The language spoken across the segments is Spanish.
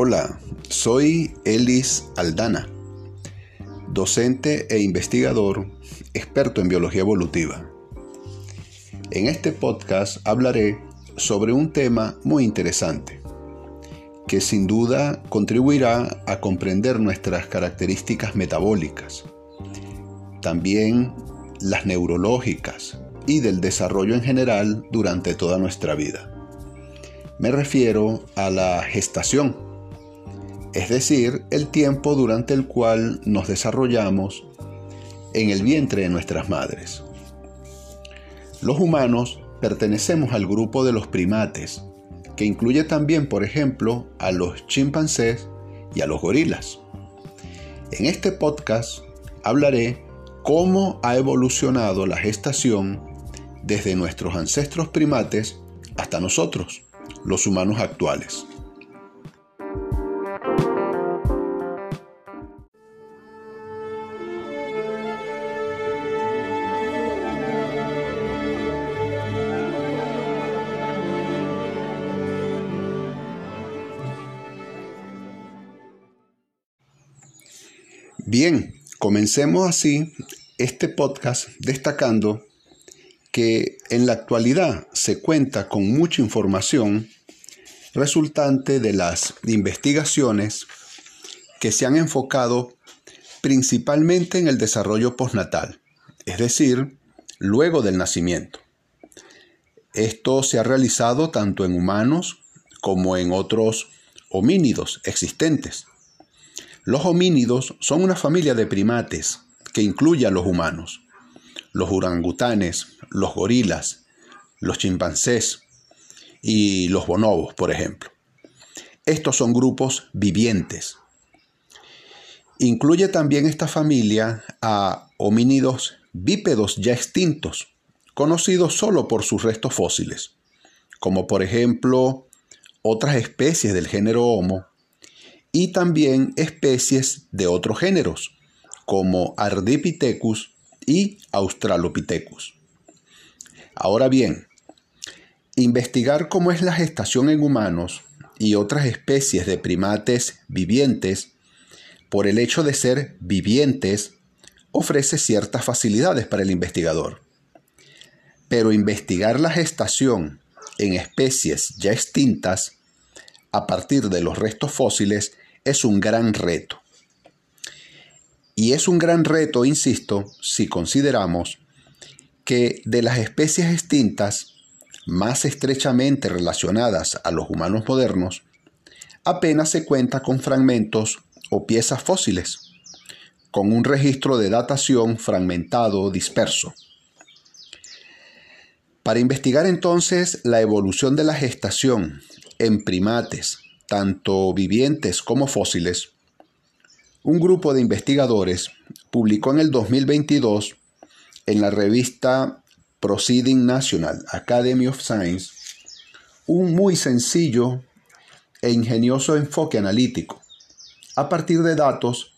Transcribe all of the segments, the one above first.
Hola, soy Elis Aldana, docente e investigador experto en biología evolutiva. En este podcast hablaré sobre un tema muy interesante que sin duda contribuirá a comprender nuestras características metabólicas, también las neurológicas y del desarrollo en general durante toda nuestra vida. Me refiero a la gestación es decir, el tiempo durante el cual nos desarrollamos en el vientre de nuestras madres. Los humanos pertenecemos al grupo de los primates, que incluye también, por ejemplo, a los chimpancés y a los gorilas. En este podcast hablaré cómo ha evolucionado la gestación desde nuestros ancestros primates hasta nosotros, los humanos actuales. Comencemos así este podcast destacando que en la actualidad se cuenta con mucha información resultante de las investigaciones que se han enfocado principalmente en el desarrollo postnatal, es decir, luego del nacimiento. Esto se ha realizado tanto en humanos como en otros homínidos existentes. Los homínidos son una familia de primates que incluye a los humanos, los orangutanes, los gorilas, los chimpancés y los bonobos, por ejemplo. Estos son grupos vivientes. Incluye también esta familia a homínidos bípedos ya extintos, conocidos solo por sus restos fósiles, como por ejemplo otras especies del género Homo y también especies de otros géneros, como Ardipithecus y Australopithecus. Ahora bien, investigar cómo es la gestación en humanos y otras especies de primates vivientes, por el hecho de ser vivientes, ofrece ciertas facilidades para el investigador. Pero investigar la gestación en especies ya extintas a partir de los restos fósiles es un gran reto. Y es un gran reto, insisto, si consideramos que de las especies extintas más estrechamente relacionadas a los humanos modernos, apenas se cuenta con fragmentos o piezas fósiles, con un registro de datación fragmentado disperso. Para investigar entonces la evolución de la gestación en primates, tanto vivientes como fósiles, un grupo de investigadores publicó en el 2022 en la revista Proceeding National Academy of Science un muy sencillo e ingenioso enfoque analítico a partir de datos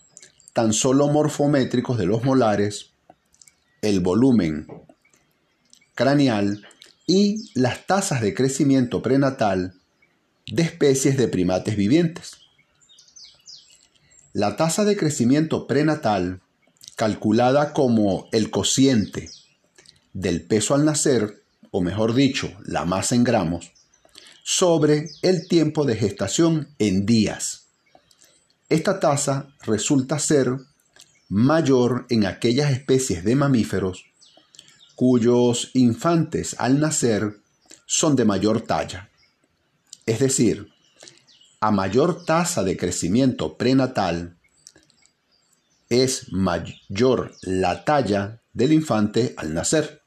tan solo morfométricos de los molares, el volumen craneal y las tasas de crecimiento prenatal de especies de primates vivientes. La tasa de crecimiento prenatal, calculada como el cociente del peso al nacer, o mejor dicho, la masa en gramos, sobre el tiempo de gestación en días. Esta tasa resulta ser mayor en aquellas especies de mamíferos cuyos infantes al nacer son de mayor talla. Es decir, a mayor tasa de crecimiento prenatal, es mayor la talla del infante al nacer.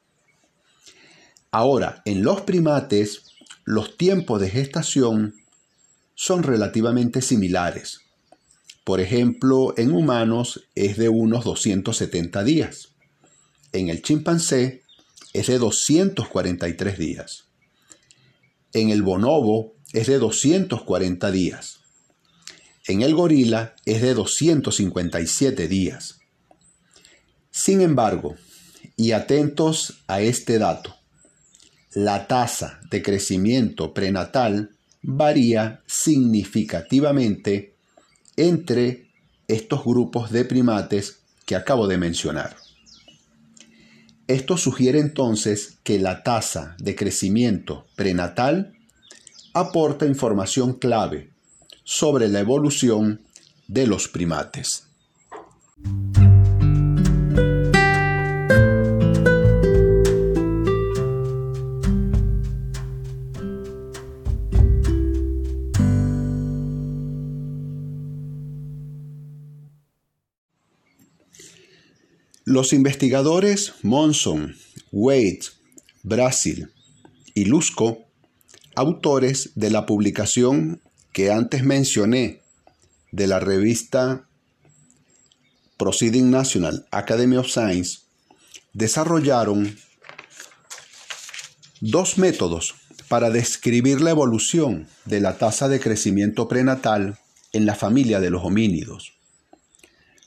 Ahora, en los primates, los tiempos de gestación son relativamente similares. Por ejemplo, en humanos es de unos 270 días. En el chimpancé es de 243 días. En el bonobo es de 240 días. En el gorila es de 257 días. Sin embargo, y atentos a este dato, la tasa de crecimiento prenatal varía significativamente entre estos grupos de primates que acabo de mencionar. Esto sugiere entonces que la tasa de crecimiento prenatal aporta información clave sobre la evolución de los primates. Los investigadores Monson, Wade, Brasil y Lusco, autores de la publicación que antes mencioné de la revista Proceeding National Academy of Science, desarrollaron dos métodos para describir la evolución de la tasa de crecimiento prenatal en la familia de los homínidos.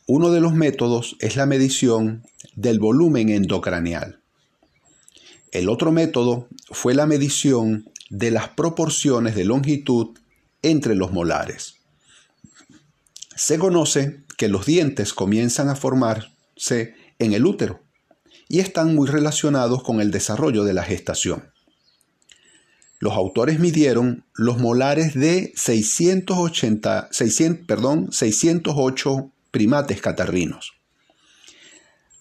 Uno de los métodos es la medición del volumen endocranial. El otro método fue la medición de las proporciones de longitud entre los molares. Se conoce que los dientes comienzan a formarse en el útero y están muy relacionados con el desarrollo de la gestación. Los autores midieron los molares de 680, 600, perdón, 608 primates catarrinos.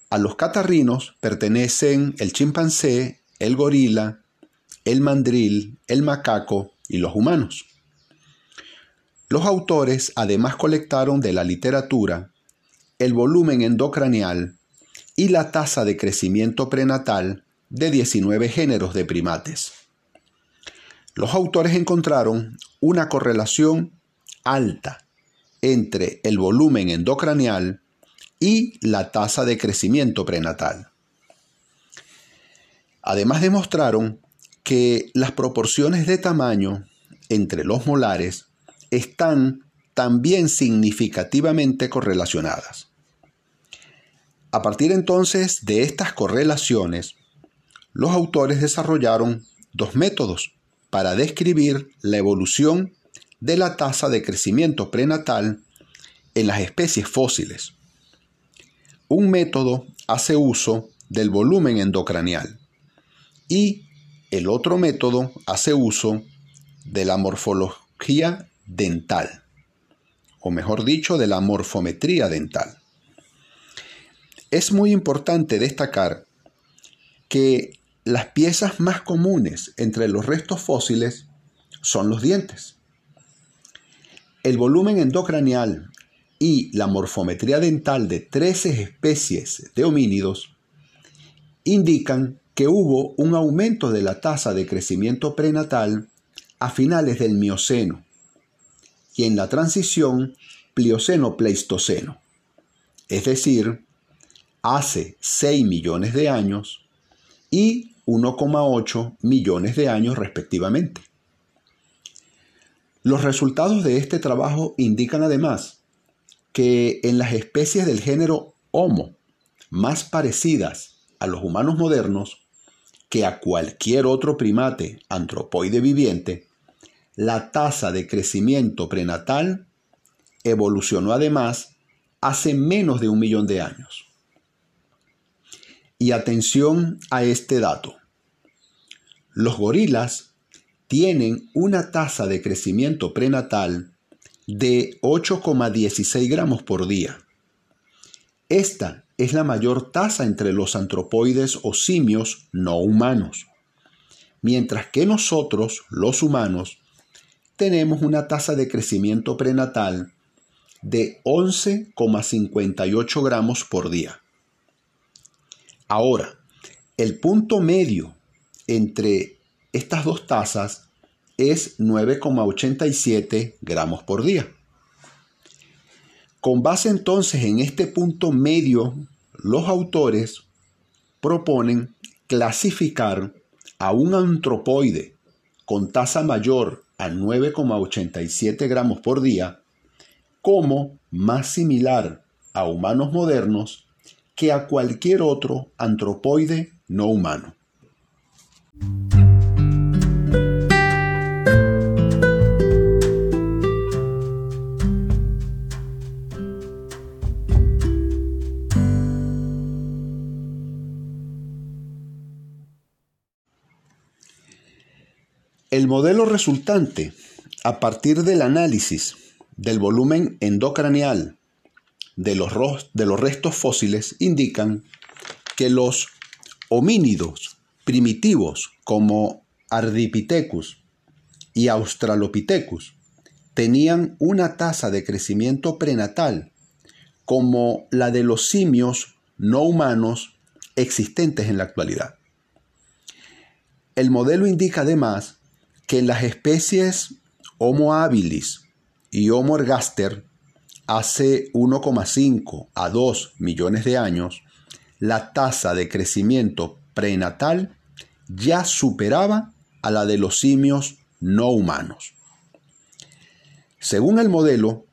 A los catarrinos pertenecen el chimpancé, el gorila, el mandril, el macaco y los humanos. Los autores además colectaron de la literatura el volumen endocranial y la tasa de crecimiento prenatal de 19 géneros de primates. Los autores encontraron una correlación alta entre el volumen endocranial y la tasa de crecimiento prenatal. Además demostraron que las proporciones de tamaño entre los molares están también significativamente correlacionadas. A partir entonces de estas correlaciones, los autores desarrollaron dos métodos para describir la evolución de la tasa de crecimiento prenatal en las especies fósiles. Un método hace uso del volumen endocranial y el otro método hace uso de la morfología dental, o mejor dicho, de la morfometría dental. Es muy importante destacar que las piezas más comunes entre los restos fósiles son los dientes. El volumen endocranial y la morfometría dental de 13 especies de homínidos indican que hubo un aumento de la tasa de crecimiento prenatal a finales del Mioceno y en la transición Plioceno-Pleistoceno, es decir, hace 6 millones de años y 1,8 millones de años respectivamente. Los resultados de este trabajo indican además que en las especies del género Homo, más parecidas a los humanos modernos que a cualquier otro primate antropoide viviente, la tasa de crecimiento prenatal evolucionó además hace menos de un millón de años. Y atención a este dato. Los gorilas tienen una tasa de crecimiento prenatal de 8,16 gramos por día. Esta es la mayor tasa entre los antropoides o simios no humanos, mientras que nosotros, los humanos, tenemos una tasa de crecimiento prenatal de 11,58 gramos por día. Ahora, el punto medio entre estas dos tasas es 9,87 gramos por día. Con base entonces en este punto medio, los autores proponen clasificar a un antropoide con tasa mayor a 9,87 gramos por día como más similar a humanos modernos que a cualquier otro antropoide no humano. El modelo resultante, a partir del análisis del volumen endocraneal de los, restos fósiles, indican que los homínidos primitivos como Ardipithecus y Australopithecus tenían una tasa de crecimiento prenatal como la de los simios no humanos existentes en la actualidad. El modelo indica además que en las especies Homo habilis y Homo ergaster hace 1,5 a 2 millones de años, la tasa de crecimiento prenatal ya superaba a la de los simios no humanos. Según el modelo,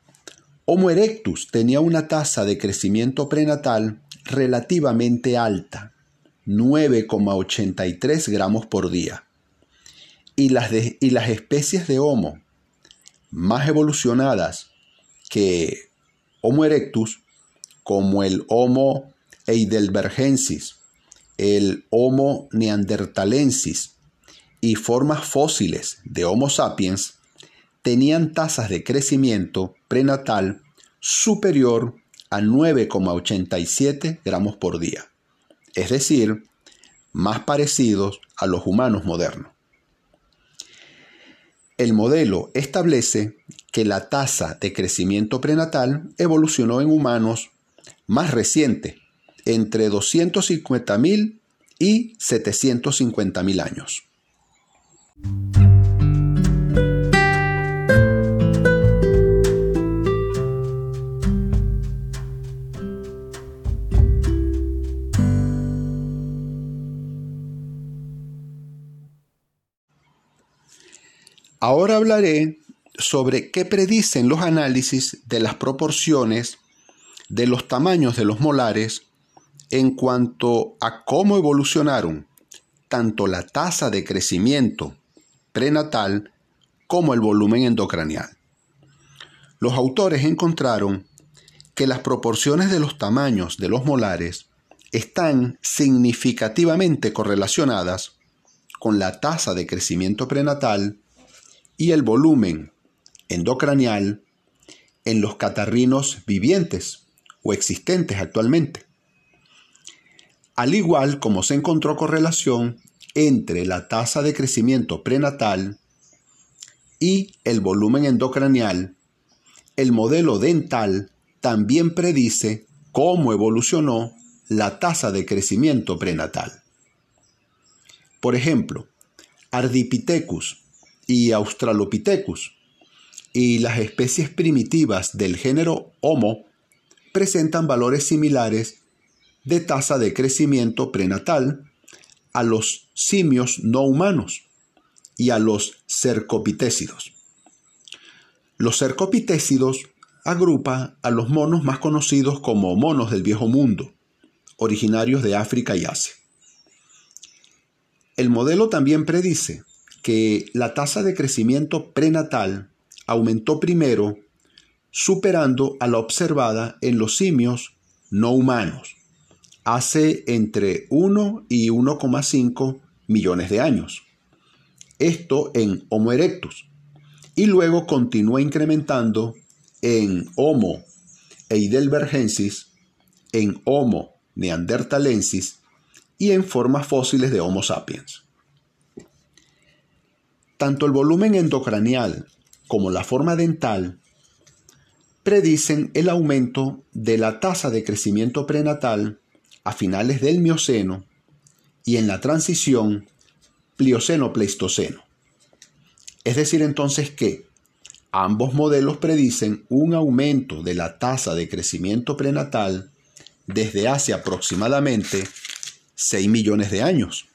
Homo erectus tenía una tasa de crecimiento prenatal relativamente alta, 9,83 gramos por día. Y las, y las especies de Homo más evolucionadas que Homo erectus, como el Homo heidelbergensis, el Homo neanderthalensis y formas fósiles de Homo sapiens, tenían tasas de crecimiento prenatal superior a 9,87 gramos por día, es decir, más parecidos a los humanos modernos. El modelo establece que la tasa de crecimiento prenatal evolucionó en humanos más reciente, entre 250.000 y 750.000 años. Ahora hablaré sobre qué predicen los análisis de las proporciones de los tamaños de los molares en cuanto a cómo evolucionaron tanto la tasa de crecimiento prenatal como el volumen endocranial. Los autores encontraron que las proporciones de los tamaños de los molares están significativamente correlacionadas con la tasa de crecimiento prenatal y el volumen endocranial en los catarrinos vivientes o existentes actualmente. Al igual como se encontró correlación entre la tasa de crecimiento prenatal y el volumen endocranial, el modelo dental también predice cómo evolucionó la tasa de crecimiento prenatal. Por ejemplo, Ardipithecus y Australopithecus, y las especies primitivas del género Homo presentan valores similares de tasa de crecimiento prenatal a los simios no humanos y a los cercopitécidos. Los cercopitécidos agrupa a los monos más conocidos como monos del viejo mundo, originarios de África y Asia. El modelo también predice que la tasa de crecimiento prenatal aumentó primero, superando a la observada en los simios no humanos, hace entre 1 y 1,5 millones de años. Esto en Homo erectus, y luego continúa incrementando en Homo heidelbergensis, en Homo neanderthalensis y en formas fósiles de Homo sapiens. Tanto el volumen endocranial como la forma dental predicen el aumento de la tasa de crecimiento prenatal a finales del Mioceno y en la transición Plioceno-Pleistoceno. Es decir, entonces que ambos modelos predicen un aumento de la tasa de crecimiento prenatal desde hace aproximadamente 6 millones de años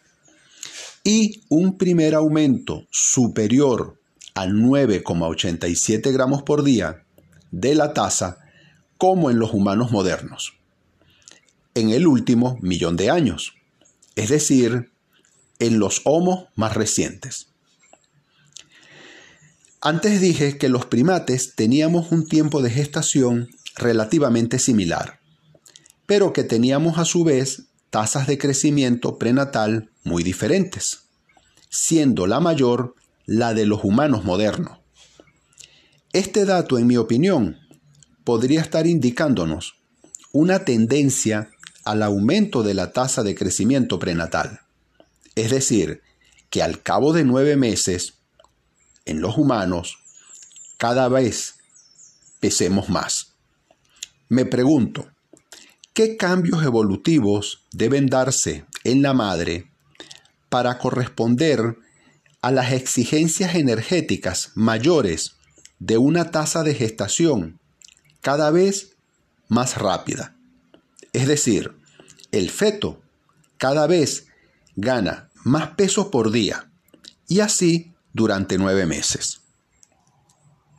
y un primer aumento superior a 9,87 gramos por día de la tasa como en los humanos modernos, en el último millón de años, es decir, en los homos más recientes. Antes dije que los primates teníamos un tiempo de gestación relativamente similar, pero que teníamos a su vez tasas de crecimiento prenatal muy diferentes, siendo la mayor la de los humanos modernos. Este dato, en mi opinión, podría estar indicándonos una tendencia al aumento de la tasa de crecimiento prenatal. Es decir, que al cabo de nueve meses, en los humanos, cada vez pesemos más. Me pregunto, ¿qué cambios evolutivos deben darse en la madre para corresponder a las exigencias energéticas mayores de una tasa de gestación cada vez más rápida? Es decir, el feto cada vez gana más peso por día y así durante nueve meses.